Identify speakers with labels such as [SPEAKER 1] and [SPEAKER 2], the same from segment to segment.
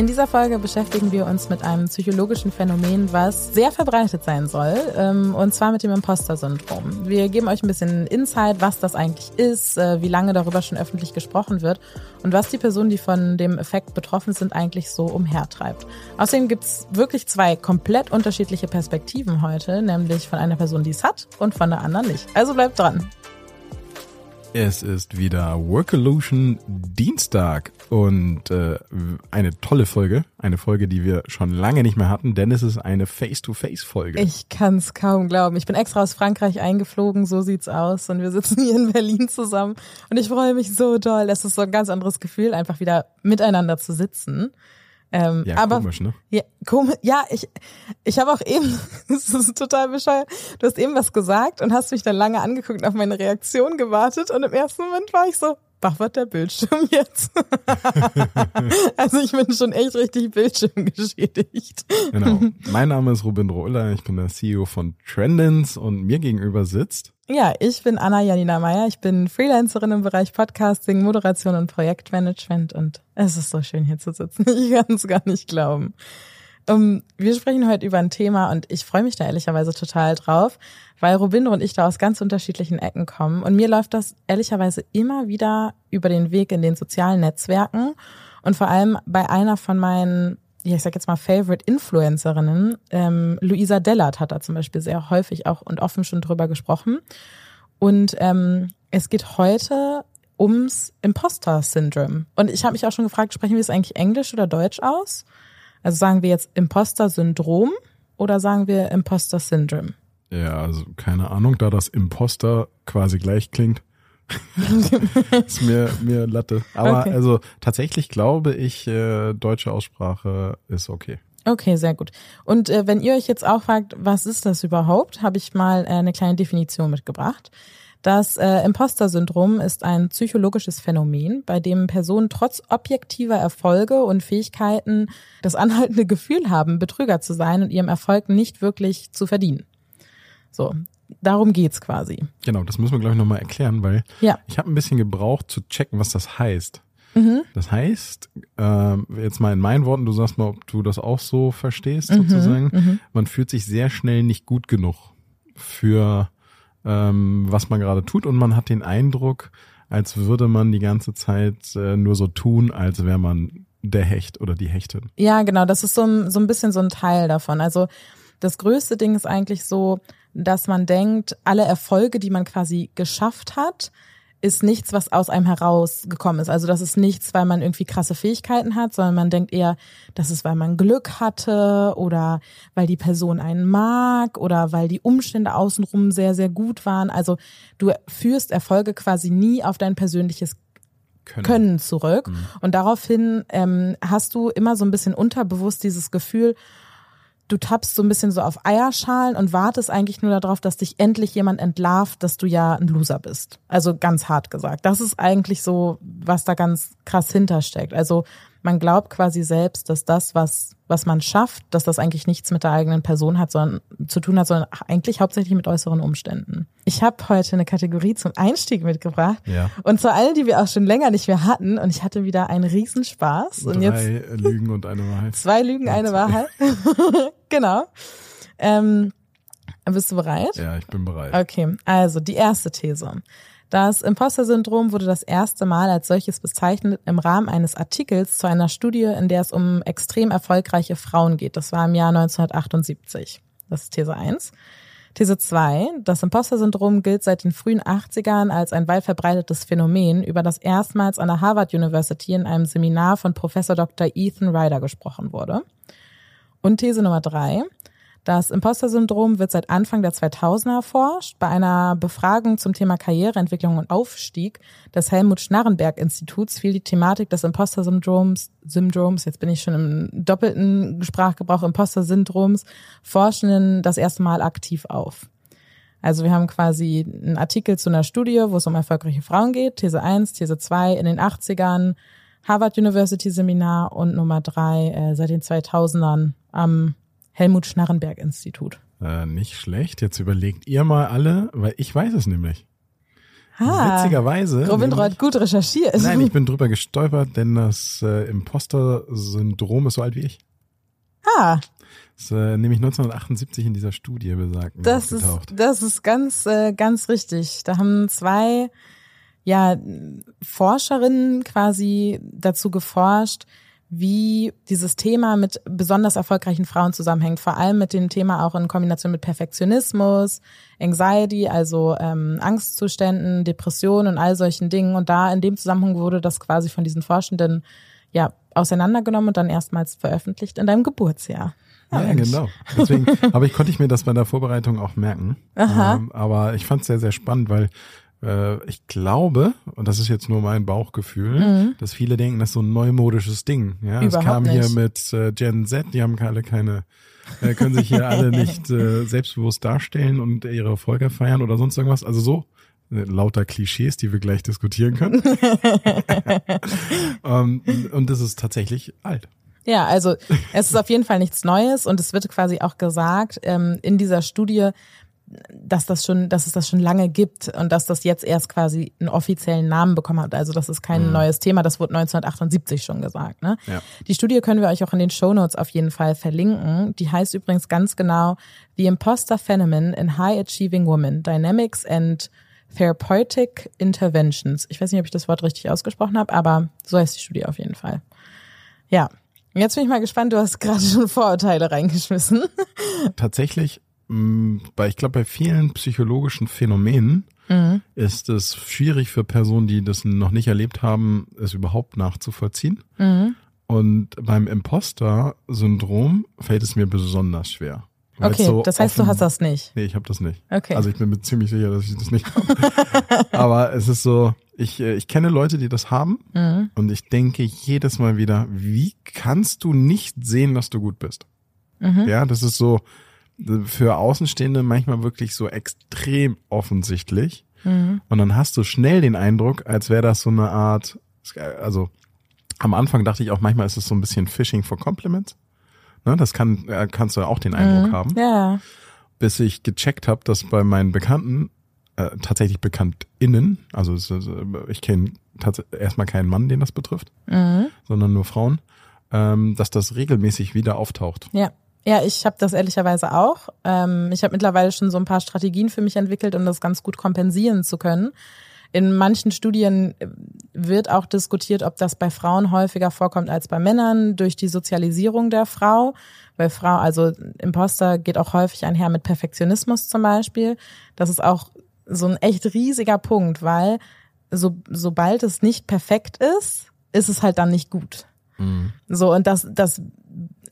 [SPEAKER 1] In dieser Folge beschäftigen wir uns mit einem psychologischen Phänomen, was sehr verbreitet sein soll, ähm, und zwar mit dem Imposter-Syndrom. Wir geben euch ein bisschen Insight, was das eigentlich ist, äh, wie lange darüber schon öffentlich gesprochen wird und was die Personen, die von dem Effekt betroffen sind, eigentlich so umhertreibt. Außerdem gibt's wirklich zwei komplett unterschiedliche Perspektiven heute, nämlich von einer Person, die es hat und von der anderen nicht. Also bleibt dran.
[SPEAKER 2] Es ist wieder Workolution Dienstag und äh, eine tolle Folge, eine Folge, die wir schon lange nicht mehr hatten, denn es ist eine Face-to-Face-Folge.
[SPEAKER 1] Ich kann es kaum glauben. Ich bin extra aus Frankreich eingeflogen, so sieht's aus und wir sitzen hier in Berlin zusammen und ich freue mich so doll. Es ist so ein ganz anderes Gefühl, einfach wieder miteinander zu sitzen.
[SPEAKER 2] Ähm, ja, aber, komisch, ne?
[SPEAKER 1] Ja, komisch, ja ich, ich habe auch eben, das ist total bescheuert, du hast eben was gesagt und hast mich dann lange angeguckt und auf meine Reaktion gewartet und im ersten Moment war ich so, wach wird der Bildschirm jetzt? also ich bin schon echt richtig bildschirmgeschädigt.
[SPEAKER 2] Genau. Mein Name ist Robin Rohler, ich bin der CEO von Trendens und mir gegenüber sitzt
[SPEAKER 1] ja, ich bin Anna Janina Meyer. Ich bin Freelancerin im Bereich Podcasting, Moderation und Projektmanagement und es ist so schön hier zu sitzen. Ich kann es gar nicht glauben. Um, ähm, wir sprechen heute über ein Thema und ich freue mich da ehrlicherweise total drauf, weil Robindo und ich da aus ganz unterschiedlichen Ecken kommen und mir läuft das ehrlicherweise immer wieder über den Weg in den sozialen Netzwerken und vor allem bei einer von meinen ja, ich sag jetzt mal Favorite Influencerinnen, ähm, Luisa Dellert hat da zum Beispiel sehr häufig auch und offen schon drüber gesprochen. Und ähm, es geht heute ums Imposter-Syndrom. Und ich habe mich auch schon gefragt, sprechen wir es eigentlich Englisch oder Deutsch aus? Also sagen wir jetzt Imposter-Syndrom oder sagen wir Imposter-Syndrom?
[SPEAKER 2] Ja, also keine Ahnung, da das Imposter quasi gleich klingt, ist mir, mir Latte. Aber okay. also tatsächlich glaube ich, äh, deutsche Aussprache ist okay.
[SPEAKER 1] Okay, sehr gut. Und äh, wenn ihr euch jetzt auch fragt, was ist das überhaupt, habe ich mal äh, eine kleine Definition mitgebracht. Das äh, Imposter-Syndrom ist ein psychologisches Phänomen, bei dem Personen trotz objektiver Erfolge und Fähigkeiten das anhaltende Gefühl haben, Betrüger zu sein und ihrem Erfolg nicht wirklich zu verdienen. So, darum geht's quasi.
[SPEAKER 2] Genau, das müssen wir glaube ich nochmal erklären, weil ja. ich habe ein bisschen gebraucht zu checken, was das heißt. Mhm. Das heißt, äh, jetzt mal in meinen Worten, du sagst mal, ob du das auch so verstehst, mhm. sozusagen, mhm. man fühlt sich sehr schnell nicht gut genug für ähm, was man gerade tut und man hat den Eindruck, als würde man die ganze Zeit äh, nur so tun, als wäre man der Hecht oder die Hechtin.
[SPEAKER 1] Ja, genau, das ist so ein, so ein bisschen so ein Teil davon. Also das größte Ding ist eigentlich so, dass man denkt, alle Erfolge, die man quasi geschafft hat, ist nichts, was aus einem herausgekommen ist. Also das ist nichts, weil man irgendwie krasse Fähigkeiten hat, sondern man denkt eher, das ist, weil man Glück hatte oder weil die Person einen mag oder weil die Umstände außenrum sehr, sehr gut waren. Also du führst Erfolge quasi nie auf dein persönliches können, können zurück. Mhm. Und daraufhin ähm, hast du immer so ein bisschen unterbewusst dieses Gefühl, du tappst so ein bisschen so auf Eierschalen und wartest eigentlich nur darauf, dass dich endlich jemand entlarvt, dass du ja ein Loser bist. Also ganz hart gesagt. Das ist eigentlich so, was da ganz krass hintersteckt. Also man glaubt quasi selbst, dass das, was, was man schafft, dass das eigentlich nichts mit der eigenen Person hat, sondern zu tun hat, sondern eigentlich hauptsächlich mit äußeren Umständen. Ich habe heute eine Kategorie zum Einstieg mitgebracht. Ja. Und zwar eine, die wir auch schon länger nicht mehr hatten. Und ich hatte wieder einen Riesenspaß.
[SPEAKER 2] Drei
[SPEAKER 1] und
[SPEAKER 2] jetzt Lügen und eine Wahrheit.
[SPEAKER 1] Zwei Lügen, eine Wahrheit. genau. Ähm, bist du bereit?
[SPEAKER 2] Ja, ich bin bereit.
[SPEAKER 1] Okay, also die erste These. Das Imposter-Syndrom wurde das erste Mal als solches bezeichnet im Rahmen eines Artikels zu einer Studie, in der es um extrem erfolgreiche Frauen geht. Das war im Jahr 1978. Das ist These 1. These 2. Das Imposter-Syndrom gilt seit den frühen 80ern als ein weit verbreitetes Phänomen, über das erstmals an der Harvard University in einem Seminar von Professor Dr. Ethan Ryder gesprochen wurde. Und These Nummer 3. Das Imposter-Syndrom wird seit Anfang der 2000er erforscht. Bei einer Befragung zum Thema Karriereentwicklung und Aufstieg des Helmut Schnarrenberg Instituts fiel die Thematik des Imposter-Syndroms, Syndroms, jetzt bin ich schon im doppelten Sprachgebrauch Imposter-Syndroms, Forschenden das erste Mal aktiv auf. Also wir haben quasi einen Artikel zu einer Studie, wo es um erfolgreiche Frauen geht, These 1, These 2 in den 80ern, Harvard University Seminar und Nummer 3 äh, seit den 2000ern am Helmut Schnarrenberg Institut.
[SPEAKER 2] Äh, nicht schlecht. Jetzt überlegt ihr mal alle, weil ich weiß es nämlich. Ah, Witzigerweise.
[SPEAKER 1] Robin hat gut recherchiert.
[SPEAKER 2] Nein, ich bin drüber gestolpert, denn das äh, Imposter-Syndrom ist so alt wie ich.
[SPEAKER 1] Ah.
[SPEAKER 2] Das ist äh, nämlich 1978 in dieser Studie besagt.
[SPEAKER 1] Das ist, das ist ganz, äh, ganz richtig. Da haben zwei ja, Forscherinnen quasi dazu geforscht, wie dieses Thema mit besonders erfolgreichen Frauen zusammenhängt, vor allem mit dem Thema auch in Kombination mit Perfektionismus, Anxiety, also ähm, Angstzuständen, Depressionen und all solchen Dingen. Und da in dem Zusammenhang wurde das quasi von diesen Forschenden ja auseinandergenommen und dann erstmals veröffentlicht in deinem Geburtsjahr.
[SPEAKER 2] Ja, ja genau. Deswegen, aber ich konnte ich mir das bei der Vorbereitung auch merken. Aha. Ähm, aber ich fand es sehr, sehr spannend, weil ich glaube, und das ist jetzt nur mein Bauchgefühl, mhm. dass viele denken, das ist so ein neumodisches Ding. Ja, es kam hier mit äh, Gen Z, die haben alle keine, äh, können sich hier alle nicht äh, selbstbewusst darstellen und ihre Erfolge feiern oder sonst irgendwas. Also so äh, lauter Klischees, die wir gleich diskutieren können. um, ähm, und das ist tatsächlich alt.
[SPEAKER 1] Ja, also es ist auf jeden Fall nichts Neues und es wird quasi auch gesagt ähm, in dieser Studie, dass das schon, dass es das schon lange gibt und dass das jetzt erst quasi einen offiziellen Namen bekommen hat. Also das ist kein mhm. neues Thema, das wurde 1978 schon gesagt. Ne? Ja. Die Studie können wir euch auch in den Show Notes auf jeden Fall verlinken. Die heißt übrigens ganz genau The Imposter Phenomenon in High Achieving Women, Dynamics and Therapeutic Interventions. Ich weiß nicht, ob ich das Wort richtig ausgesprochen habe, aber so heißt die Studie auf jeden Fall. Ja, Jetzt bin ich mal gespannt, du hast gerade schon Vorurteile reingeschmissen.
[SPEAKER 2] Tatsächlich weil ich glaube, bei vielen psychologischen Phänomenen mhm. ist es schwierig für Personen, die das noch nicht erlebt haben, es überhaupt nachzuvollziehen. Mhm. Und beim Imposter-Syndrom fällt es mir besonders schwer.
[SPEAKER 1] Okay, so das heißt, offen, du hast das nicht.
[SPEAKER 2] Nee, ich habe das nicht. Okay. Also ich bin mir ziemlich sicher, dass ich das nicht habe. Aber es ist so, ich, äh, ich kenne Leute, die das haben mhm. und ich denke jedes Mal wieder, wie kannst du nicht sehen, dass du gut bist? Mhm. Ja, das ist so, für Außenstehende manchmal wirklich so extrem offensichtlich. Mhm. Und dann hast du schnell den Eindruck, als wäre das so eine Art, also am Anfang dachte ich auch, manchmal ist es so ein bisschen Fishing for Compliments. Ne, das kann, äh, kannst du auch den Eindruck mhm. haben.
[SPEAKER 1] Ja.
[SPEAKER 2] Bis ich gecheckt habe, dass bei meinen Bekannten, äh, tatsächlich BekanntInnen, also ich kenne erstmal keinen Mann, den das betrifft, mhm. sondern nur Frauen, ähm, dass das regelmäßig wieder auftaucht.
[SPEAKER 1] Ja. Ja, ich habe das ehrlicherweise auch. Ähm, ich habe mittlerweile schon so ein paar Strategien für mich entwickelt, um das ganz gut kompensieren zu können. In manchen Studien äh, wird auch diskutiert, ob das bei Frauen häufiger vorkommt als bei Männern durch die Sozialisierung der Frau. Weil Frau, also Imposter geht auch häufig einher mit Perfektionismus zum Beispiel. Das ist auch so ein echt riesiger Punkt, weil so, sobald es nicht perfekt ist, ist es halt dann nicht gut. Mhm. So, und das, das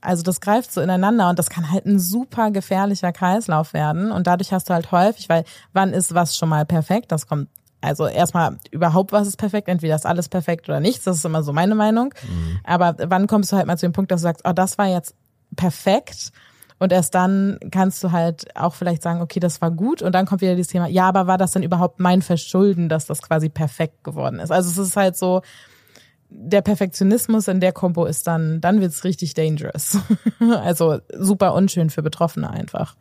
[SPEAKER 1] also das greift so ineinander und das kann halt ein super gefährlicher Kreislauf werden. Und dadurch hast du halt häufig, weil wann ist was schon mal perfekt? Das kommt also erstmal überhaupt was ist perfekt, entweder ist alles perfekt oder nichts, das ist immer so meine Meinung. Mhm. Aber wann kommst du halt mal zu dem Punkt, dass du sagst, oh, das war jetzt perfekt und erst dann kannst du halt auch vielleicht sagen, okay, das war gut und dann kommt wieder dieses Thema, ja, aber war das dann überhaupt mein Verschulden, dass das quasi perfekt geworden ist? Also es ist halt so, der Perfektionismus in der Kombo ist dann, dann wird's richtig dangerous. also super unschön für Betroffene einfach,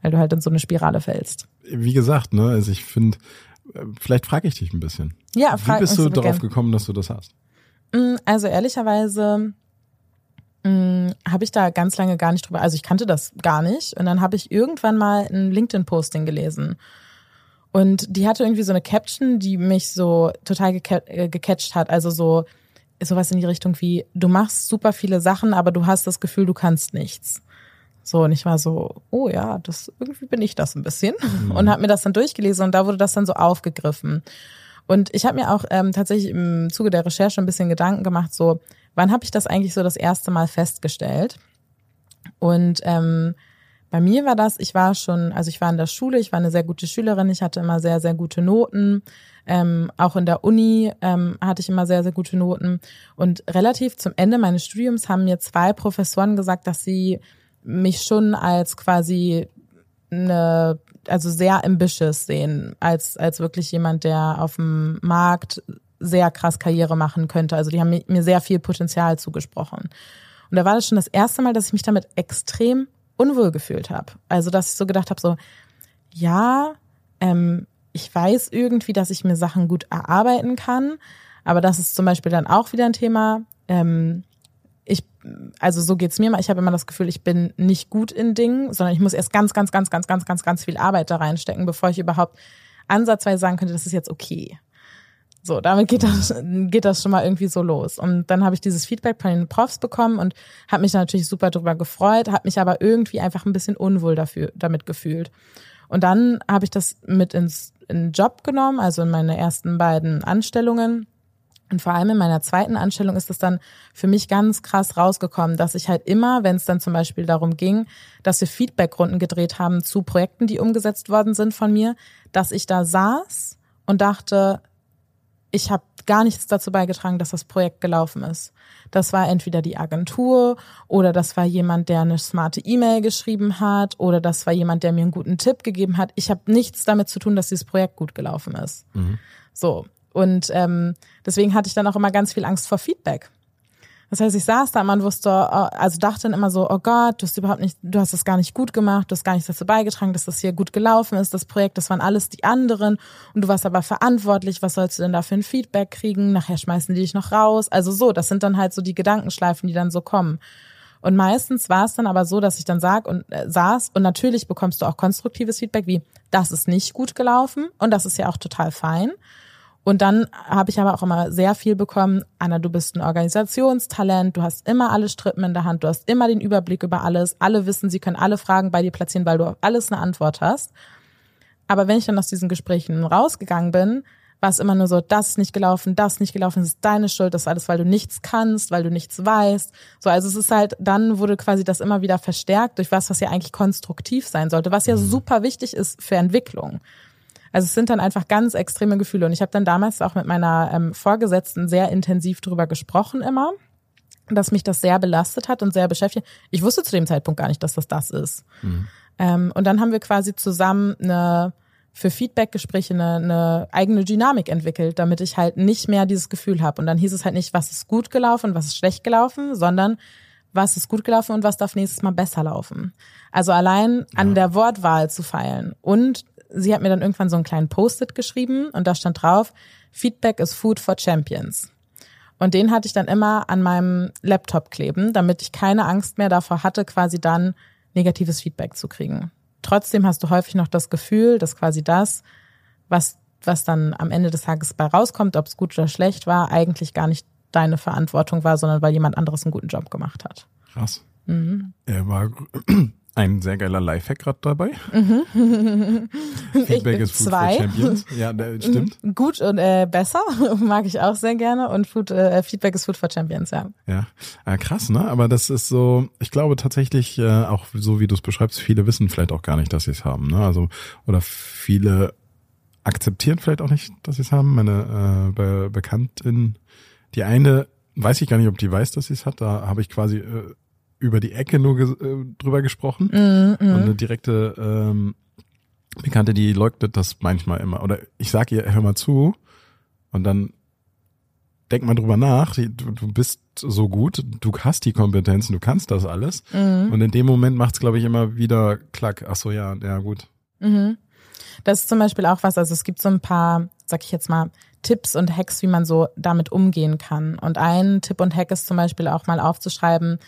[SPEAKER 1] weil du halt in so eine Spirale fällst.
[SPEAKER 2] Wie gesagt, ne, also ich finde, vielleicht frage ich dich ein bisschen.
[SPEAKER 1] Ja,
[SPEAKER 2] frag, Wie bist du darauf gekommen, dass du das hast?
[SPEAKER 1] Mm, also ehrlicherweise mm, habe ich da ganz lange gar nicht drüber, also ich kannte das gar nicht und dann habe ich irgendwann mal ein LinkedIn-Posting gelesen und die hatte irgendwie so eine Caption, die mich so total äh, gecatcht hat. Also so sowas in die Richtung wie, du machst super viele Sachen, aber du hast das Gefühl, du kannst nichts. So, und ich war so, oh ja, das irgendwie bin ich das ein bisschen. Mhm. Und habe mir das dann durchgelesen und da wurde das dann so aufgegriffen. Und ich habe mir auch ähm, tatsächlich im Zuge der Recherche ein bisschen Gedanken gemacht, so, wann habe ich das eigentlich so das erste Mal festgestellt? Und ähm, bei mir war das, ich war schon, also ich war in der Schule, ich war eine sehr gute Schülerin, ich hatte immer sehr, sehr gute Noten. Ähm, auch in der Uni ähm, hatte ich immer sehr, sehr gute Noten. Und relativ zum Ende meines Studiums haben mir zwei Professoren gesagt, dass sie mich schon als quasi eine, also sehr ambitious sehen, als, als wirklich jemand, der auf dem Markt sehr krass Karriere machen könnte. Also die haben mir sehr viel Potenzial zugesprochen. Und da war das schon das erste Mal, dass ich mich damit extrem unwohl gefühlt habe. Also dass ich so gedacht habe, so, ja, ähm, ich weiß irgendwie, dass ich mir Sachen gut erarbeiten kann, aber das ist zum Beispiel dann auch wieder ein Thema. Ähm, ich, also so geht's mir mal. Ich habe immer das Gefühl, ich bin nicht gut in Dingen, sondern ich muss erst ganz, ganz, ganz, ganz, ganz, ganz, ganz viel Arbeit da reinstecken, bevor ich überhaupt ansatzweise sagen könnte, das ist jetzt okay. So, damit geht das, geht das schon mal irgendwie so los. Und dann habe ich dieses Feedback von den Profs bekommen und habe mich natürlich super drüber gefreut, habe mich aber irgendwie einfach ein bisschen unwohl dafür, damit gefühlt. Und dann habe ich das mit ins in Job genommen, also in meine ersten beiden Anstellungen. Und vor allem in meiner zweiten Anstellung ist es dann für mich ganz krass rausgekommen, dass ich halt immer, wenn es dann zum Beispiel darum ging, dass wir Feedbackrunden gedreht haben zu Projekten, die umgesetzt worden sind von mir, dass ich da saß und dachte, ich habe gar nichts dazu beigetragen, dass das Projekt gelaufen ist. Das war entweder die Agentur oder das war jemand, der eine smarte E-Mail geschrieben hat oder das war jemand, der mir einen guten Tipp gegeben hat. Ich habe nichts damit zu tun, dass dieses Projekt gut gelaufen ist. Mhm. So. Und ähm, deswegen hatte ich dann auch immer ganz viel Angst vor Feedback. Das heißt, ich saß da, man wusste, äh, also dachte dann immer so, oh Gott, du hast überhaupt nicht, du hast das gar nicht gut gemacht, du hast gar nichts dazu beigetragen, dass das hier gut gelaufen ist, das Projekt, das waren alles die anderen und du warst aber verantwortlich, was sollst du denn da für ein Feedback kriegen? Nachher schmeißen die dich noch raus. Also so, das sind dann halt so die Gedankenschleifen, die dann so kommen. Und meistens war es dann aber so, dass ich dann sag und äh, saß und natürlich bekommst du auch konstruktives Feedback wie, das ist nicht gut gelaufen und das ist ja auch total fein. Und dann habe ich aber auch immer sehr viel bekommen, Anna, du bist ein Organisationstalent, du hast immer alle Strippen in der Hand, du hast immer den Überblick über alles, alle wissen, sie können alle Fragen bei dir platzieren, weil du auf alles eine Antwort hast. Aber wenn ich dann aus diesen Gesprächen rausgegangen bin, war es immer nur so, das ist nicht gelaufen, das ist nicht gelaufen, das ist deine Schuld, das ist alles, weil du nichts kannst, weil du nichts weißt. So, also es ist halt, dann wurde quasi das immer wieder verstärkt durch was, was ja eigentlich konstruktiv sein sollte, was ja super wichtig ist für Entwicklung. Also es sind dann einfach ganz extreme Gefühle. Und ich habe dann damals auch mit meiner ähm, Vorgesetzten sehr intensiv drüber gesprochen immer, dass mich das sehr belastet hat und sehr beschäftigt. Ich wusste zu dem Zeitpunkt gar nicht, dass das das ist. Mhm. Ähm, und dann haben wir quasi zusammen eine für Feedbackgespräche eine, eine eigene Dynamik entwickelt, damit ich halt nicht mehr dieses Gefühl habe. Und dann hieß es halt nicht, was ist gut gelaufen und was ist schlecht gelaufen, sondern was ist gut gelaufen und was darf nächstes Mal besser laufen. Also allein an ja. der Wortwahl zu feilen und sie hat mir dann irgendwann so einen kleinen Post-it geschrieben und da stand drauf, Feedback is food for champions. Und den hatte ich dann immer an meinem Laptop kleben, damit ich keine Angst mehr davor hatte, quasi dann negatives Feedback zu kriegen. Trotzdem hast du häufig noch das Gefühl, dass quasi das, was, was dann am Ende des Tages bei rauskommt, ob es gut oder schlecht war, eigentlich gar nicht deine Verantwortung war, sondern weil jemand anderes einen guten Job gemacht hat.
[SPEAKER 2] Krass. Mhm. Er war ein sehr geiler Lifehack gerade dabei. Mhm.
[SPEAKER 1] Feedback ist Food zwei. for Champions.
[SPEAKER 2] Ja, stimmt.
[SPEAKER 1] Gut und äh, besser mag ich auch sehr gerne und Food, äh, Feedback ist Food for Champions, ja.
[SPEAKER 2] Ja, äh, krass, ne? Aber das ist so, ich glaube tatsächlich äh, auch so wie du es beschreibst, viele wissen vielleicht auch gar nicht, dass sie es haben, ne? Also oder viele akzeptieren vielleicht auch nicht, dass sie es haben. Meine äh, Be Bekanntin, die eine weiß ich gar nicht, ob die weiß, dass sie es hat. Da habe ich quasi äh, über die Ecke nur ges äh, drüber gesprochen. Mm, mm. Und eine direkte ähm, Bekannte, die leugnet das manchmal immer. Oder ich sage ihr, hör mal zu. Und dann denk mal drüber nach, du, du bist so gut, du hast die Kompetenzen, du kannst das alles. Mhm. Und in dem Moment macht es, glaube ich, immer wieder klack. Ach so, ja, ja, gut.
[SPEAKER 1] Mhm. Das ist zum Beispiel auch was, also es gibt so ein paar, sag ich jetzt mal, Tipps und Hacks, wie man so damit umgehen kann. Und ein Tipp und Hack ist zum Beispiel auch mal aufzuschreiben,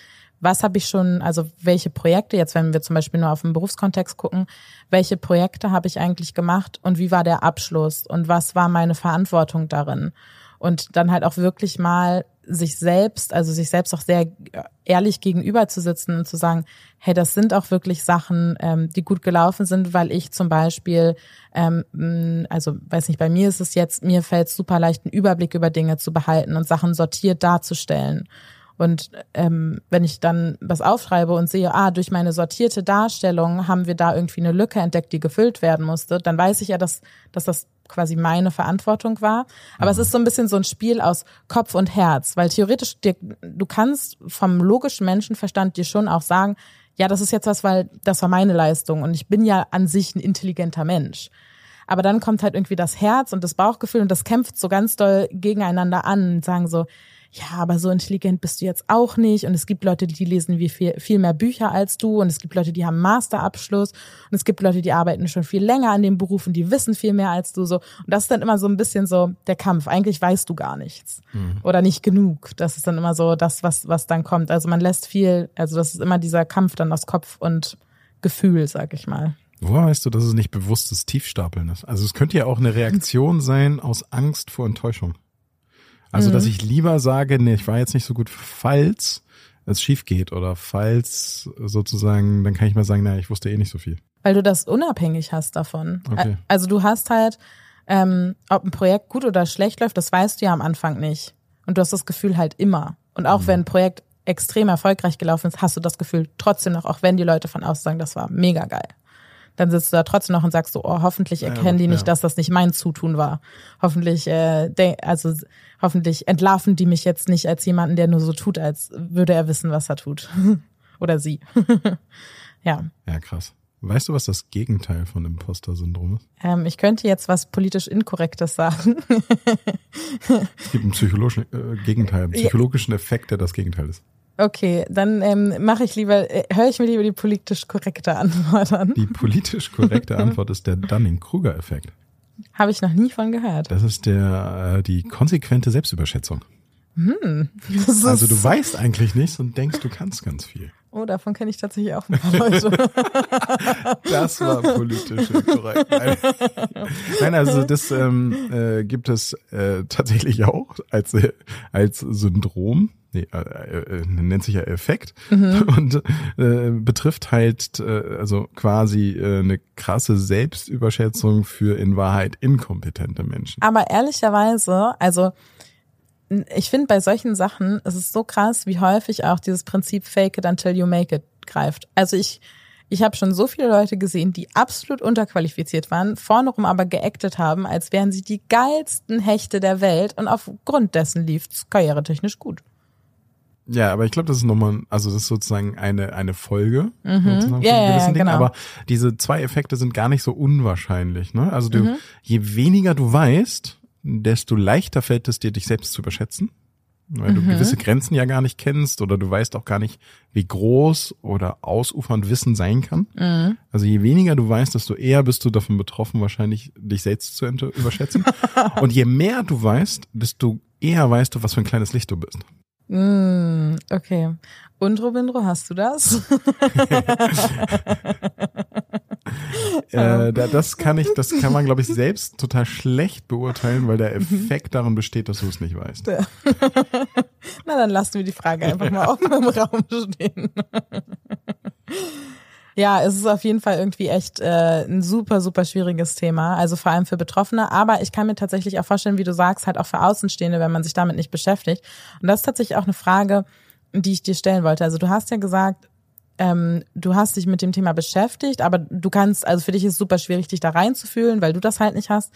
[SPEAKER 1] was habe ich schon, also welche Projekte, jetzt wenn wir zum Beispiel nur auf den Berufskontext gucken, welche Projekte habe ich eigentlich gemacht und wie war der Abschluss und was war meine Verantwortung darin? Und dann halt auch wirklich mal sich selbst, also sich selbst auch sehr ehrlich gegenüber zu sitzen und zu sagen, hey, das sind auch wirklich Sachen, ähm, die gut gelaufen sind, weil ich zum Beispiel, ähm, also weiß nicht, bei mir ist es jetzt, mir fällt es super leicht, einen Überblick über Dinge zu behalten und Sachen sortiert darzustellen. Und ähm, wenn ich dann was aufschreibe und sehe, ah, durch meine sortierte Darstellung haben wir da irgendwie eine Lücke entdeckt, die gefüllt werden musste, dann weiß ich ja, dass, dass das quasi meine Verantwortung war. Aber mhm. es ist so ein bisschen so ein Spiel aus Kopf und Herz, weil theoretisch dir, du kannst vom logischen Menschenverstand dir schon auch sagen, ja, das ist jetzt was, weil das war meine Leistung und ich bin ja an sich ein intelligenter Mensch. Aber dann kommt halt irgendwie das Herz und das Bauchgefühl und das kämpft so ganz doll gegeneinander an und sagen so, ja, aber so intelligent bist du jetzt auch nicht. Und es gibt Leute, die lesen wie viel, viel mehr Bücher als du. Und es gibt Leute, die haben Masterabschluss. Und es gibt Leute, die arbeiten schon viel länger an dem Beruf und die wissen viel mehr als du so. Und das ist dann immer so ein bisschen so der Kampf. Eigentlich weißt du gar nichts. Mhm. Oder nicht genug. Das ist dann immer so das, was, was dann kommt. Also man lässt viel, also das ist immer dieser Kampf dann aus Kopf und Gefühl, sag ich mal.
[SPEAKER 2] Woher weißt du, dass es nicht bewusstes Tiefstapeln ist? Also es könnte ja auch eine Reaktion sein aus Angst vor Enttäuschung. Also, mhm. dass ich lieber sage, nee, ich war jetzt nicht so gut, falls es schief geht oder falls sozusagen, dann kann ich mal sagen, naja, ich wusste eh nicht so viel.
[SPEAKER 1] Weil du das unabhängig hast davon. Okay. Also du hast halt, ähm, ob ein Projekt gut oder schlecht läuft, das weißt du ja am Anfang nicht. Und du hast das Gefühl halt immer. Und auch mhm. wenn ein Projekt extrem erfolgreich gelaufen ist, hast du das Gefühl trotzdem noch, auch wenn die Leute von außen sagen, das war mega geil dann sitzt du da trotzdem noch und sagst so, oh, hoffentlich erkennen ja, die nicht, ja. dass das nicht mein Zutun war. Hoffentlich, äh, also hoffentlich entlarven die mich jetzt nicht als jemanden, der nur so tut, als würde er wissen, was er tut. Oder sie. ja.
[SPEAKER 2] Ja, krass. Weißt du, was das Gegenteil von Imposter-Syndrom ist?
[SPEAKER 1] Ähm, ich könnte jetzt was politisch Inkorrektes sagen.
[SPEAKER 2] es gibt einen psychologischen äh, Gegenteil, einen psychologischen Effekt, der das Gegenteil ist.
[SPEAKER 1] Okay, dann ähm, mache ich lieber, äh, höre ich mir lieber die politisch korrekte Antwort an.
[SPEAKER 2] Die politisch korrekte Antwort ist der Dunning-Kruger-Effekt.
[SPEAKER 1] Habe ich noch nie von gehört.
[SPEAKER 2] Das ist der äh, die konsequente Selbstüberschätzung. Hm, also du weißt eigentlich nichts und denkst, du kannst ganz viel.
[SPEAKER 1] Oh, davon kenne ich tatsächlich auch ein paar Leute.
[SPEAKER 2] das war politisch inkorrekt. Nein. Nein, also das ähm, äh, gibt es äh, tatsächlich auch als, äh, als Syndrom. Nee, äh, äh, nennt sich ja Effekt mhm. und äh, betrifft halt äh, also quasi äh, eine krasse Selbstüberschätzung für in Wahrheit inkompetente Menschen.
[SPEAKER 1] Aber ehrlicherweise, also ich finde bei solchen Sachen, es ist so krass, wie häufig auch dieses Prinzip Fake it until you make it greift. Also ich, ich habe schon so viele Leute gesehen, die absolut unterqualifiziert waren, vorne rum aber geactet haben, als wären sie die geilsten Hechte der Welt und aufgrund dessen lief es karrieretechnisch gut.
[SPEAKER 2] Ja, aber ich glaube, das ist nochmal, also das ist sozusagen eine, eine Folge
[SPEAKER 1] mhm. ja, ja, ja, genau.
[SPEAKER 2] Aber diese zwei Effekte sind gar nicht so unwahrscheinlich. Ne? Also du, mhm. je weniger du weißt, desto leichter fällt es dir, dich selbst zu überschätzen, weil mhm. du gewisse Grenzen ja gar nicht kennst oder du weißt auch gar nicht, wie groß oder ausufernd Wissen sein kann. Mhm. Also je weniger du weißt, desto eher bist du davon betroffen, wahrscheinlich dich selbst zu überschätzen. Und je mehr du weißt, desto eher weißt du, was für ein kleines Licht du bist.
[SPEAKER 1] Mm, okay. Und Robindro, hast du das?
[SPEAKER 2] äh, das kann ich, das kann man, glaube ich, selbst total schlecht beurteilen, weil der mhm. Effekt darin besteht, dass du es nicht weißt.
[SPEAKER 1] Na, dann lassen wir die Frage einfach mal offen im Raum stehen. Ja, es ist auf jeden Fall irgendwie echt äh, ein super, super schwieriges Thema. Also vor allem für Betroffene. Aber ich kann mir tatsächlich auch vorstellen, wie du sagst, halt auch für Außenstehende, wenn man sich damit nicht beschäftigt. Und das ist tatsächlich auch eine Frage, die ich dir stellen wollte. Also du hast ja gesagt, ähm, du hast dich mit dem Thema beschäftigt, aber du kannst, also für dich ist es super schwierig, dich da reinzufühlen, weil du das halt nicht hast.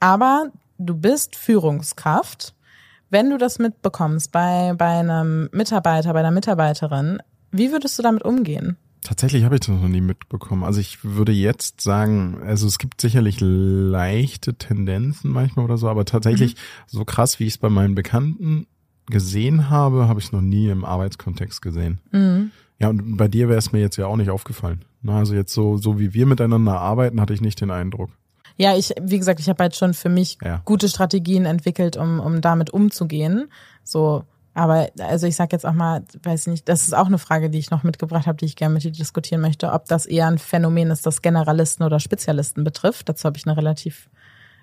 [SPEAKER 1] Aber du bist Führungskraft. Wenn du das mitbekommst bei, bei einem Mitarbeiter, bei einer Mitarbeiterin, wie würdest du damit umgehen?
[SPEAKER 2] Tatsächlich habe ich das noch nie mitbekommen. Also ich würde jetzt sagen, also es gibt sicherlich leichte Tendenzen manchmal oder so, aber tatsächlich mhm. so krass, wie ich es bei meinen Bekannten gesehen habe, habe ich es noch nie im Arbeitskontext gesehen. Mhm. Ja, und bei dir wäre es mir jetzt ja auch nicht aufgefallen. Also jetzt so, so wie wir miteinander arbeiten, hatte ich nicht den Eindruck.
[SPEAKER 1] Ja, ich, wie gesagt, ich habe halt schon für mich ja. gute Strategien entwickelt, um, um damit umzugehen. So, aber also ich sage jetzt auch mal, weiß nicht, das ist auch eine Frage, die ich noch mitgebracht habe, die ich gerne mit dir diskutieren möchte, ob das eher ein Phänomen ist, das Generalisten oder Spezialisten betrifft. Dazu habe ich eine relativ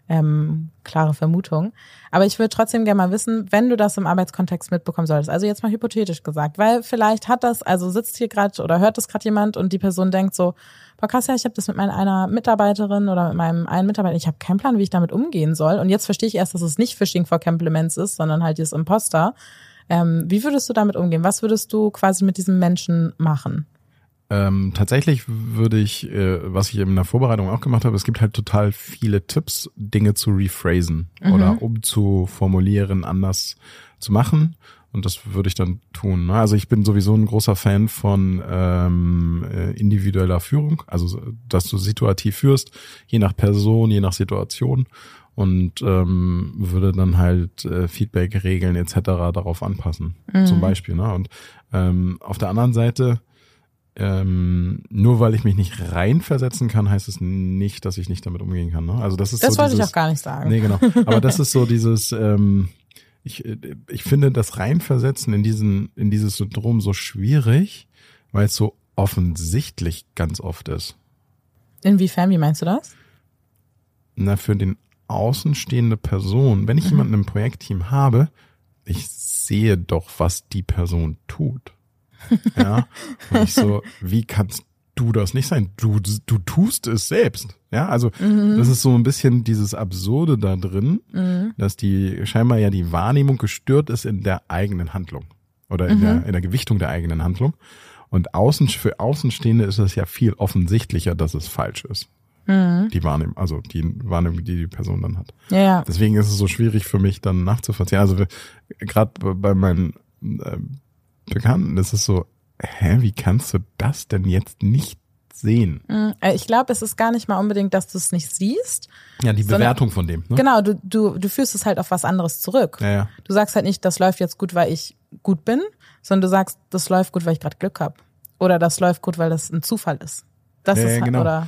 [SPEAKER 1] ähm, klare Vermutung. Aber ich würde trotzdem gerne mal wissen, wenn du das im Arbeitskontext mitbekommen solltest, also jetzt mal hypothetisch gesagt, weil vielleicht hat das, also sitzt hier gerade oder hört das gerade jemand und die Person denkt so, boah krass, ja, ich habe das mit meiner einer Mitarbeiterin oder mit meinem einen Mitarbeiter, ich habe keinen Plan, wie ich damit umgehen soll. Und jetzt verstehe ich erst, dass es nicht Phishing for Compliments ist, sondern halt dieses Imposter. Ähm, wie würdest du damit umgehen? Was würdest du quasi mit diesem Menschen machen?
[SPEAKER 2] Ähm, tatsächlich würde ich, äh, was ich in der Vorbereitung auch gemacht habe, es gibt halt total viele Tipps, Dinge zu rephrasen mhm. oder umzuformulieren, anders zu machen. Und das würde ich dann tun. Ne? Also ich bin sowieso ein großer Fan von ähm, äh, individueller Führung, also dass du situativ führst, je nach Person, je nach Situation und ähm, würde dann halt äh, Feedback-Regeln etc. darauf anpassen, mhm. zum Beispiel. Ne? Und ähm, auf der anderen Seite ähm, nur weil ich mich nicht reinversetzen kann, heißt es nicht, dass ich nicht damit umgehen kann. Ne? Also das ist
[SPEAKER 1] das
[SPEAKER 2] so
[SPEAKER 1] wollte
[SPEAKER 2] dieses,
[SPEAKER 1] ich auch gar nicht sagen.
[SPEAKER 2] Nee, genau. Aber das ist so dieses, ähm, ich, ich finde das Reinversetzen in diesen, in dieses Syndrom so schwierig, weil es so offensichtlich ganz oft ist.
[SPEAKER 1] Inwiefern, wie meinst du das?
[SPEAKER 2] Na, für den außenstehende Person, wenn ich mhm. jemanden im Projektteam habe, ich sehe doch, was die Person tut. Ja. Und ich so, wie kannst du das nicht sein? Du, du tust es selbst. Ja, also mhm. das ist so ein bisschen dieses Absurde da drin, mhm. dass die scheinbar ja die Wahrnehmung gestört ist in der eigenen Handlung oder in, mhm. der, in der Gewichtung der eigenen Handlung. Und außen, für Außenstehende ist es ja viel offensichtlicher, dass es falsch ist. Mhm. Die Wahrnehmung, also die Wahrnehmung, die die Person dann hat.
[SPEAKER 1] Ja, ja.
[SPEAKER 2] Deswegen ist es so schwierig für mich dann nachzuvollziehen. Also gerade bei meinen Bekannten ist es so, hä, wie kannst du das denn jetzt nicht sehen?
[SPEAKER 1] Mm, äh, ich glaube, es ist gar nicht mal unbedingt, dass du es nicht siehst.
[SPEAKER 2] Ja, die Bewertung von dem.
[SPEAKER 1] Ne? Genau, du, du, du führst es halt auf was anderes zurück.
[SPEAKER 2] Ja, ja.
[SPEAKER 1] Du sagst halt nicht, das läuft jetzt gut, weil ich gut bin, sondern du sagst, das läuft gut, weil ich gerade Glück habe. Oder das läuft gut, weil das ein Zufall ist. Das
[SPEAKER 2] ja,
[SPEAKER 1] ist halt,
[SPEAKER 2] genau.
[SPEAKER 1] oder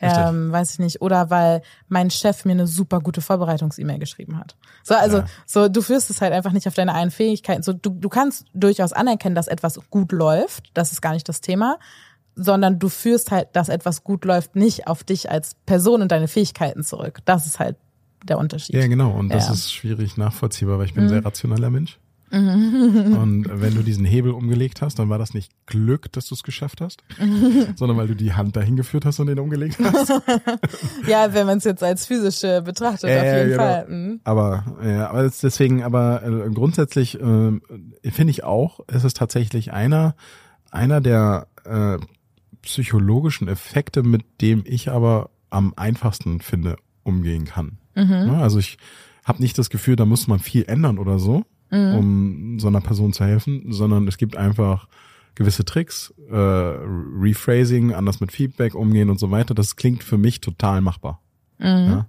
[SPEAKER 1] ähm, weiß ich nicht. Oder weil mein Chef mir eine super gute Vorbereitungs-E-Mail geschrieben hat. So, also, ja. so, du führst es halt einfach nicht auf deine einen Fähigkeiten. So, du, du kannst durchaus anerkennen, dass etwas gut läuft. Das ist gar nicht das Thema. Sondern du führst halt, dass etwas gut läuft, nicht auf dich als Person und deine Fähigkeiten zurück. Das ist halt der Unterschied.
[SPEAKER 2] Ja, genau. Und das ja. ist schwierig nachvollziehbar, weil ich bin mhm. ein sehr rationaler Mensch. Und wenn du diesen Hebel umgelegt hast, dann war das nicht Glück, dass du es geschafft hast, sondern weil du die Hand dahin geführt hast und den umgelegt hast.
[SPEAKER 1] ja, wenn man es jetzt als physische betrachtet,
[SPEAKER 2] ja,
[SPEAKER 1] auf jeden
[SPEAKER 2] ja,
[SPEAKER 1] Fall. Mhm.
[SPEAKER 2] Aber, ja, aber deswegen, aber äh, grundsätzlich äh, finde ich auch, ist es tatsächlich einer, einer der äh, psychologischen Effekte, mit dem ich aber am einfachsten finde, umgehen kann. Mhm. Also ich habe nicht das Gefühl, da muss man viel ändern oder so, mhm. um so einer Person zu helfen, sondern es gibt einfach gewisse Tricks, äh, Rephrasing, anders mit Feedback umgehen und so weiter. Das klingt für mich total machbar. Mhm. Ja?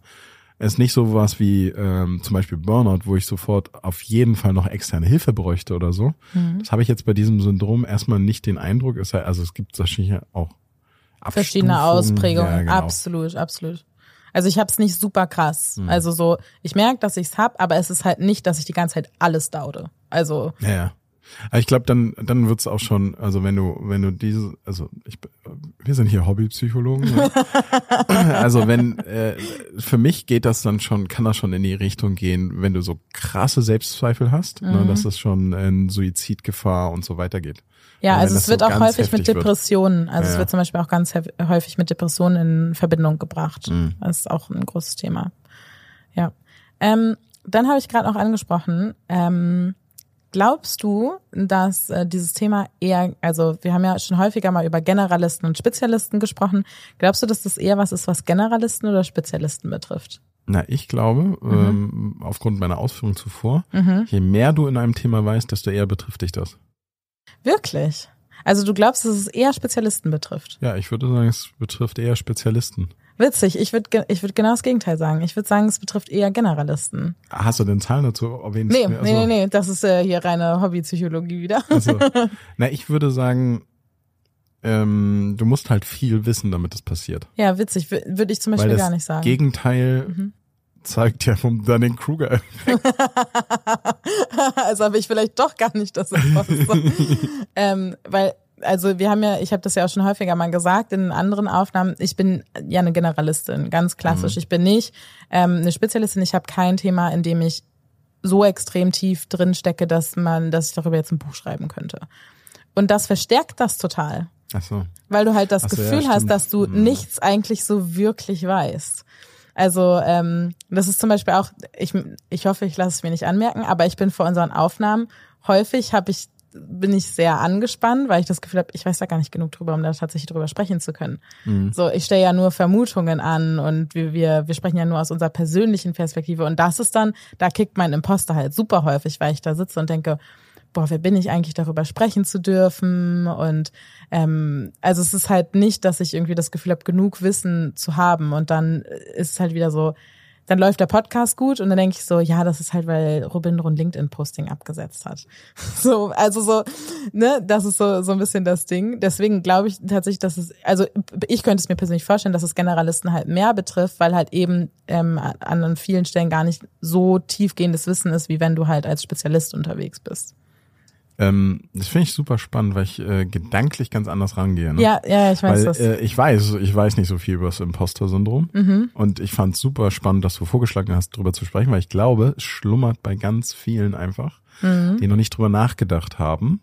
[SPEAKER 2] Es ist nicht so was wie ähm, zum Beispiel Burnout, wo ich sofort auf jeden Fall noch externe Hilfe bräuchte oder so. Mhm. Das habe ich jetzt bei diesem Syndrom erstmal nicht den Eindruck. also es gibt wahrscheinlich auch
[SPEAKER 1] verschiedene Ausprägungen. Ja, genau. Absolut, absolut. Also ich habe es nicht super krass. Mhm. Also so, ich merke, dass ich es hab, aber es ist halt nicht, dass ich die ganze Zeit alles daude. Also.
[SPEAKER 2] Ja. ja. Ich glaube, dann, dann wird's auch schon, also wenn du, wenn du diese, also ich, wir sind hier Hobbypsychologen. Ne? also wenn, äh, für mich geht das dann schon, kann das schon in die Richtung gehen, wenn du so krasse Selbstzweifel hast, ne, mhm. ne, dass es schon in Suizidgefahr und so weiter geht.
[SPEAKER 1] Ja, also es wird so auch häufig mit Depressionen, also ja. es wird zum Beispiel auch ganz häufig mit Depressionen in Verbindung gebracht. Mhm. Das ist auch ein großes Thema. Ja. Ähm, dann habe ich gerade noch angesprochen, ähm, glaubst du, dass äh, dieses Thema eher, also wir haben ja schon häufiger mal über Generalisten und Spezialisten gesprochen, glaubst du, dass das eher was ist, was Generalisten oder Spezialisten betrifft?
[SPEAKER 2] Na, ich glaube, mhm. ähm, aufgrund meiner Ausführungen zuvor, mhm. je mehr du in einem Thema weißt, desto eher betrifft dich das.
[SPEAKER 1] Wirklich? Also du glaubst, dass es eher Spezialisten betrifft?
[SPEAKER 2] Ja, ich würde sagen, es betrifft eher Spezialisten.
[SPEAKER 1] Witzig, ich würde ich würd genau das Gegenteil sagen. Ich würde sagen, es betrifft eher Generalisten.
[SPEAKER 2] Hast du denn Zahlen dazu erwähnt?
[SPEAKER 1] Nee, also, nee, nee, nee, das ist äh, hier reine Hobbypsychologie wieder.
[SPEAKER 2] Also, na, ich würde sagen, ähm, du musst halt viel wissen, damit es passiert.
[SPEAKER 1] Ja, witzig, würde ich zum Beispiel gar nicht sagen.
[SPEAKER 2] Gegenteil mhm. zeigt ja vom Dunning-Kruger-Effekt.
[SPEAKER 1] also habe ich vielleicht doch gar nicht das Imposter. ähm, weil also wir haben ja, ich habe das ja auch schon häufiger mal gesagt in anderen Aufnahmen, ich bin ja eine Generalistin, ganz klassisch. Mhm. Ich bin nicht ähm, eine Spezialistin, ich habe kein Thema, in dem ich so extrem tief drin stecke, dass man, dass ich darüber jetzt ein Buch schreiben könnte. Und das verstärkt das total.
[SPEAKER 2] Ach so.
[SPEAKER 1] Weil du halt das so, Gefühl ja, hast, dass du mhm. nichts eigentlich so wirklich weißt. Also ähm, das ist zum Beispiel auch, ich, ich hoffe, ich lasse es mir nicht anmerken, aber ich bin vor unseren Aufnahmen häufig habe ich bin ich sehr angespannt, weil ich das Gefühl habe, ich weiß da gar nicht genug drüber, um da tatsächlich drüber sprechen zu können. Mhm. So, ich stelle ja nur Vermutungen an und wir, wir, wir sprechen ja nur aus unserer persönlichen Perspektive. Und das ist dann, da kickt mein Imposter halt super häufig, weil ich da sitze und denke, boah, wer bin ich eigentlich, darüber sprechen zu dürfen? Und ähm, also es ist halt nicht, dass ich irgendwie das Gefühl habe, genug Wissen zu haben. Und dann ist es halt wieder so, dann läuft der Podcast gut und dann denke ich so, ja, das ist halt, weil Robin ein LinkedIn-Posting abgesetzt hat. So, also so, ne, das ist so, so ein bisschen das Ding. Deswegen glaube ich tatsächlich, dass es, also ich könnte es mir persönlich vorstellen, dass es Generalisten halt mehr betrifft, weil halt eben ähm, an vielen Stellen gar nicht so tiefgehendes Wissen ist, wie wenn du halt als Spezialist unterwegs bist.
[SPEAKER 2] Ähm, das finde ich super spannend, weil ich äh, gedanklich ganz anders rangehe. Ne?
[SPEAKER 1] Ja, ja, ich weiß weil, das.
[SPEAKER 2] Äh, ich weiß, ich weiß nicht so viel über das Imposter-Syndrom. Mhm. Und ich fand es super spannend, dass du vorgeschlagen hast, darüber zu sprechen, weil ich glaube, es schlummert bei ganz vielen einfach, mhm. die noch nicht drüber nachgedacht haben.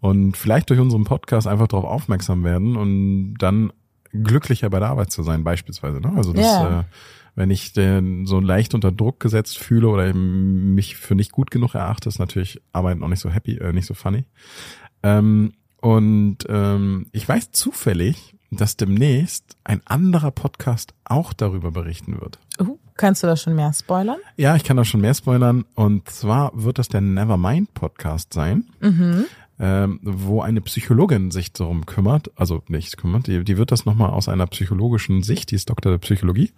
[SPEAKER 2] Und vielleicht durch unseren Podcast einfach darauf aufmerksam werden und dann glücklicher bei der Arbeit zu sein, beispielsweise. Ne? Also das ja. äh, wenn ich denn so leicht unter Druck gesetzt fühle oder mich für nicht gut genug erachte, ist natürlich Arbeiten auch nicht so happy, äh, nicht so funny. Ähm, und ähm, ich weiß zufällig, dass demnächst ein anderer Podcast auch darüber berichten wird.
[SPEAKER 1] Uh, kannst du da schon mehr spoilern?
[SPEAKER 2] Ja, ich kann da schon mehr spoilern. Und zwar wird das der Nevermind Podcast sein. Mhm. Ähm, wo eine Psychologin sich darum kümmert, also nicht kümmert, die, die wird das nochmal aus einer psychologischen Sicht, die ist Doktor der Psychologie,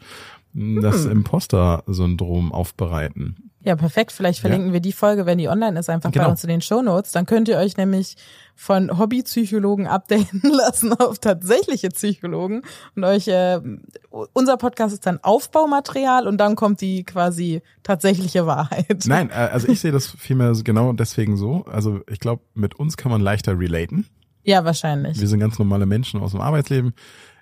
[SPEAKER 2] das hm. Imposter-Syndrom aufbereiten.
[SPEAKER 1] Ja, perfekt. Vielleicht verlinken ja. wir die Folge, wenn die online ist, einfach genau. bei uns in den Show Notes. Dann könnt ihr euch nämlich von Hobbypsychologen updaten lassen auf tatsächliche Psychologen und euch äh, unser Podcast ist dann Aufbaumaterial und dann kommt die quasi tatsächliche Wahrheit.
[SPEAKER 2] Nein, äh, also ich sehe das vielmehr genau deswegen so. Also ich glaube, mit uns kann man leichter relaten.
[SPEAKER 1] Ja, wahrscheinlich.
[SPEAKER 2] Wir sind ganz normale Menschen aus dem Arbeitsleben.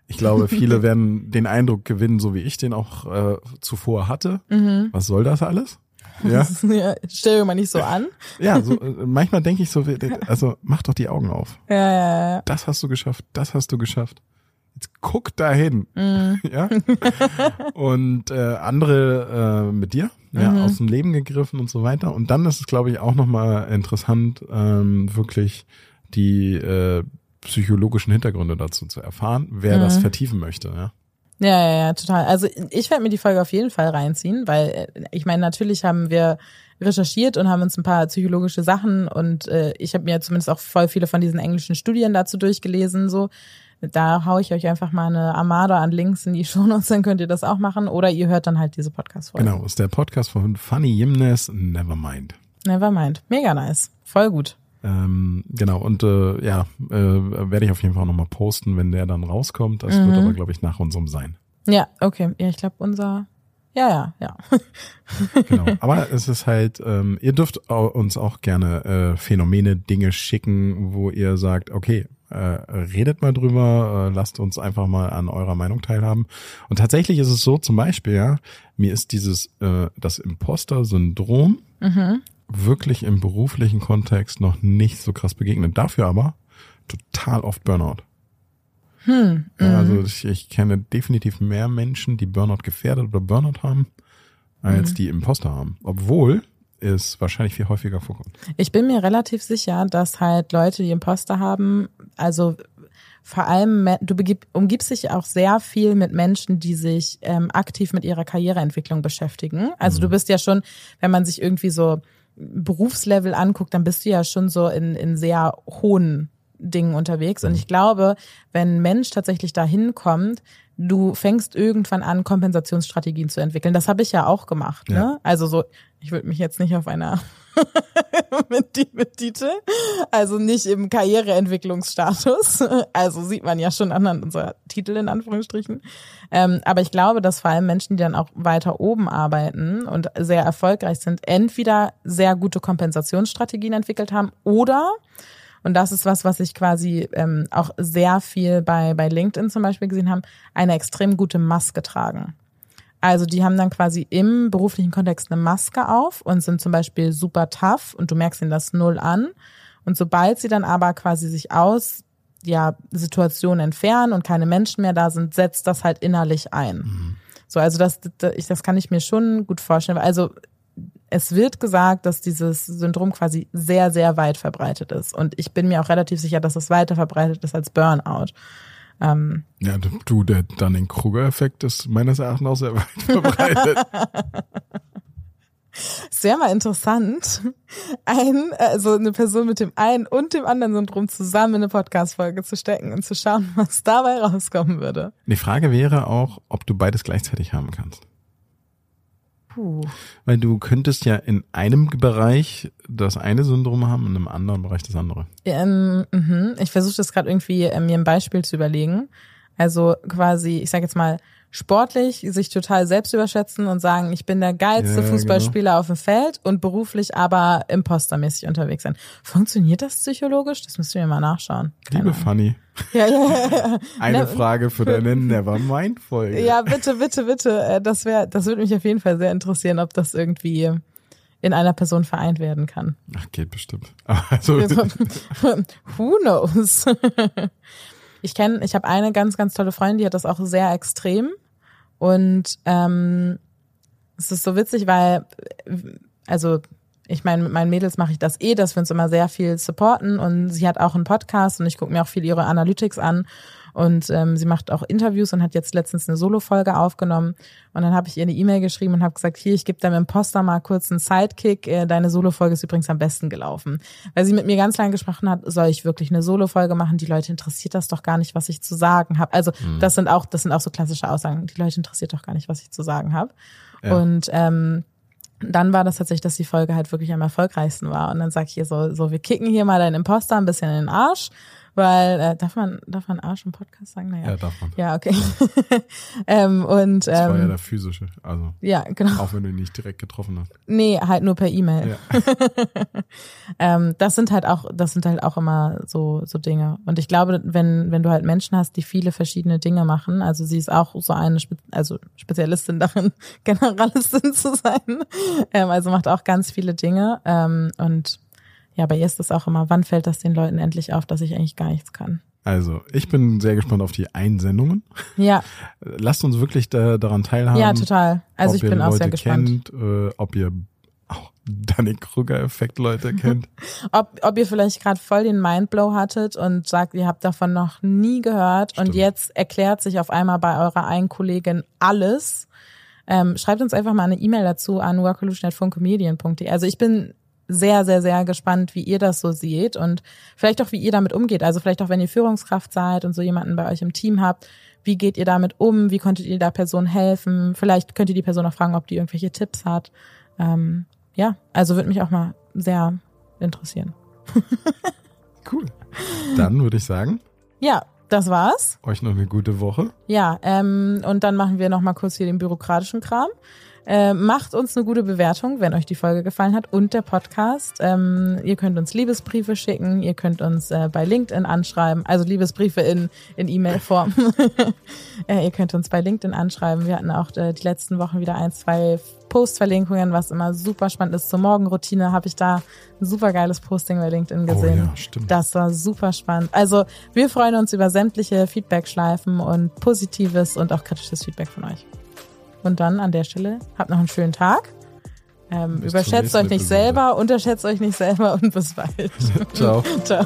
[SPEAKER 2] Ich glaube, viele werden den Eindruck gewinnen, so wie ich den auch äh, zuvor hatte. Mhm. Was soll das alles?
[SPEAKER 1] Ja. ja stell dir mal nicht so an.
[SPEAKER 2] Ja, so, äh, manchmal denke ich so, also mach doch die Augen auf.
[SPEAKER 1] Ja, ja, ja.
[SPEAKER 2] Das hast du geschafft, das hast du geschafft. Jetzt guck dahin. Mhm. Ja. Und äh, andere äh, mit dir, ja, mhm. aus dem Leben gegriffen und so weiter. Und dann ist es, glaube ich, auch nochmal interessant, ähm, wirklich die äh, psychologischen Hintergründe dazu zu erfahren, wer mhm. das vertiefen möchte. Ja.
[SPEAKER 1] Ja, ja, ja, total. Also ich werde mir die Folge auf jeden Fall reinziehen, weil äh, ich meine, natürlich haben wir recherchiert und haben uns ein paar psychologische Sachen und äh, ich habe mir zumindest auch voll viele von diesen englischen Studien dazu durchgelesen. So, da hau ich euch einfach mal eine Armada an Links in die Shownotes, dann könnt ihr das auch machen oder ihr hört dann halt diese Podcast-Folge.
[SPEAKER 2] Genau, ist der Podcast von Funny Jimness, Nevermind.
[SPEAKER 1] Nevermind, mega nice, voll gut.
[SPEAKER 2] Ähm, genau, und äh, ja, äh, werde ich auf jeden Fall nochmal posten, wenn der dann rauskommt. Das mhm. wird aber, glaube ich, nach unserem sein.
[SPEAKER 1] Ja, okay. Ja, ich glaube, unser. Ja, ja, ja.
[SPEAKER 2] genau. Aber es ist halt, ähm, ihr dürft uns auch gerne äh, Phänomene, Dinge schicken, wo ihr sagt, okay, äh, redet mal drüber, äh, lasst uns einfach mal an eurer Meinung teilhaben. Und tatsächlich ist es so, zum Beispiel, ja, mir ist dieses, äh, das Imposter-Syndrom mhm wirklich im beruflichen Kontext noch nicht so krass begegnet. Dafür aber total oft Burnout. Hm, ja, also mhm. ich, ich, kenne definitiv mehr Menschen, die Burnout gefährdet oder Burnout haben, als mhm. die Imposter haben. Obwohl es wahrscheinlich viel häufiger vorkommt.
[SPEAKER 1] Ich bin mir relativ sicher, dass halt Leute, die Imposter haben, also vor allem, du begib, umgibst dich auch sehr viel mit Menschen, die sich ähm, aktiv mit ihrer Karriereentwicklung beschäftigen. Also mhm. du bist ja schon, wenn man sich irgendwie so Berufslevel anguckt, dann bist du ja schon so in, in sehr hohen Dingen unterwegs. Und mhm. ich glaube, wenn ein Mensch tatsächlich dahin kommt, du fängst irgendwann an, Kompensationsstrategien zu entwickeln. Das habe ich ja auch gemacht. Ne? Ja. Also so, ich würde mich jetzt nicht auf einer mit, die, mit Titel, also nicht im Karriereentwicklungsstatus. Also sieht man ja schon an unserer Titel in Anführungsstrichen. Ähm, aber ich glaube, dass vor allem Menschen, die dann auch weiter oben arbeiten und sehr erfolgreich sind, entweder sehr gute Kompensationsstrategien entwickelt haben oder und das ist was, was ich quasi ähm, auch sehr viel bei, bei LinkedIn zum Beispiel gesehen haben, eine extrem gute Maske tragen. Also die haben dann quasi im beruflichen Kontext eine Maske auf und sind zum Beispiel super tough und du merkst ihnen das null an. Und sobald sie dann aber quasi sich aus ja, Situationen entfernen und keine Menschen mehr da sind, setzt das halt innerlich ein. Mhm. So, also das, das, das kann ich mir schon gut vorstellen. Also es wird gesagt, dass dieses Syndrom quasi sehr, sehr weit verbreitet ist. Und ich bin mir auch relativ sicher, dass es weiter verbreitet ist als Burnout.
[SPEAKER 2] Ähm, ja, du, der Dunning-Kruger-Effekt ist meines Erachtens auch sehr weit verbreitet.
[SPEAKER 1] Es wäre mal interessant, ein, also eine Person mit dem einen und dem anderen Syndrom zusammen in eine Podcast-Folge zu stecken und zu schauen, was dabei rauskommen würde.
[SPEAKER 2] Die Frage wäre auch, ob du beides gleichzeitig haben kannst. Puh. Weil du könntest ja in einem Bereich das eine Syndrom haben, in einem anderen Bereich das andere.
[SPEAKER 1] Ähm, mh. Ich versuche das gerade irgendwie äh, mir ein Beispiel zu überlegen. Also quasi, ich sage jetzt mal, sportlich sich total selbst überschätzen und sagen, ich bin der geilste ja, Fußballspieler genau. auf dem Feld und beruflich aber impostermäßig unterwegs sein. Funktioniert das psychologisch? Das müssen wir mal nachschauen.
[SPEAKER 2] Keine Liebe Ahnung. Fanny. Ja, ja. Eine ne, Frage für deine Nevermind-Folge.
[SPEAKER 1] Ja, bitte, bitte, bitte. Äh, das wäre, das würde mich auf jeden Fall sehr interessieren, ob das irgendwie in einer Person vereint werden kann.
[SPEAKER 2] Ach, geht bestimmt. Also,
[SPEAKER 1] who knows? Ich kenne, ich habe eine ganz, ganz tolle Freundin, die hat das auch sehr extrem. Und ähm, es ist so witzig, weil, also ich meine, mit meinen Mädels mache ich das eh, dass wir uns immer sehr viel supporten und sie hat auch einen Podcast und ich gucke mir auch viel ihre Analytics an und ähm, sie macht auch Interviews und hat jetzt letztens eine Solo-Folge aufgenommen. Und dann habe ich ihr eine E-Mail geschrieben und habe gesagt, hier, ich gebe deinem Imposter mal kurz einen Sidekick. Äh, deine Solo-Folge ist übrigens am besten gelaufen. Weil sie mit mir ganz lange gesprochen hat, soll ich wirklich eine Solo-Folge machen? Die Leute interessiert das doch gar nicht, was ich zu sagen habe. Also mhm. das sind auch, das sind auch so klassische Aussagen. Die Leute interessiert doch gar nicht, was ich zu sagen habe. Ja. Und ähm, dann war das tatsächlich, dass die Folge halt wirklich am erfolgreichsten war. Und dann sag ich ihr so, so, wir kicken hier mal deinen Imposter ein bisschen in den Arsch weil äh, darf man darf man Arsch im Podcast sagen? Naja.
[SPEAKER 2] Ja, darf man.
[SPEAKER 1] Ja, okay. ähm, und,
[SPEAKER 2] das war ja ähm, der physische, also
[SPEAKER 1] ja, genau.
[SPEAKER 2] Auch wenn du ihn nicht direkt getroffen hast.
[SPEAKER 1] Nee, halt nur per E-Mail. Ja. ähm, das sind halt auch, das sind halt auch immer so so Dinge. Und ich glaube, wenn wenn du halt Menschen hast, die viele verschiedene Dinge machen, also sie ist auch so eine, Spe also Spezialistin darin, Generalistin zu sein, ähm, also macht auch ganz viele Dinge ähm, und ja, bei ihr ist es auch immer, wann fällt das den Leuten endlich auf, dass ich eigentlich gar nichts kann?
[SPEAKER 2] Also, ich bin sehr gespannt auf die Einsendungen.
[SPEAKER 1] Ja.
[SPEAKER 2] Lasst uns wirklich da, daran teilhaben.
[SPEAKER 1] Ja, total. Also ich bin auch sehr gespannt.
[SPEAKER 2] Kennt, äh, ob ihr auch Danny Krüger-Effekt Leute kennt.
[SPEAKER 1] ob, ob ihr vielleicht gerade voll den Mindblow hattet und sagt, ihr habt davon noch nie gehört Stimmt. und jetzt erklärt sich auf einmal bei eurer einen Kollegin alles. Ähm, schreibt uns einfach mal eine E-Mail dazu an workolution.funkemedien.de. Also ich bin sehr, sehr, sehr gespannt, wie ihr das so seht und vielleicht auch, wie ihr damit umgeht. Also vielleicht auch, wenn ihr Führungskraft seid und so jemanden bei euch im Team habt, wie geht ihr damit um? Wie konntet ihr der Person helfen? Vielleicht könnt ihr die Person auch fragen, ob die irgendwelche Tipps hat. Ähm, ja, also würde mich auch mal sehr interessieren.
[SPEAKER 2] cool. Dann würde ich sagen.
[SPEAKER 1] Ja, das war's.
[SPEAKER 2] Euch noch eine gute Woche.
[SPEAKER 1] Ja, ähm, und dann machen wir noch mal kurz hier den bürokratischen Kram. Äh, macht uns eine gute Bewertung, wenn euch die Folge gefallen hat und der Podcast. Ähm, ihr könnt uns Liebesbriefe schicken, ihr könnt uns äh, bei LinkedIn anschreiben, also Liebesbriefe in, in E-Mail-Form. äh, ihr könnt uns bei LinkedIn anschreiben. Wir hatten auch äh, die letzten Wochen wieder ein, zwei Postverlinkungen, was immer super spannend ist. Zur Morgenroutine habe ich da ein super geiles Posting bei LinkedIn oh gesehen. Oh ja, stimmt. Das war super spannend. Also wir freuen uns über sämtliche Feedback-Schleifen und positives und auch kritisches Feedback von euch. Und dann an der Stelle, habt noch einen schönen Tag. Ähm, überschätzt euch nicht selber, unterschätzt euch nicht selber und bis bald.
[SPEAKER 2] Ciao.
[SPEAKER 1] Ciao.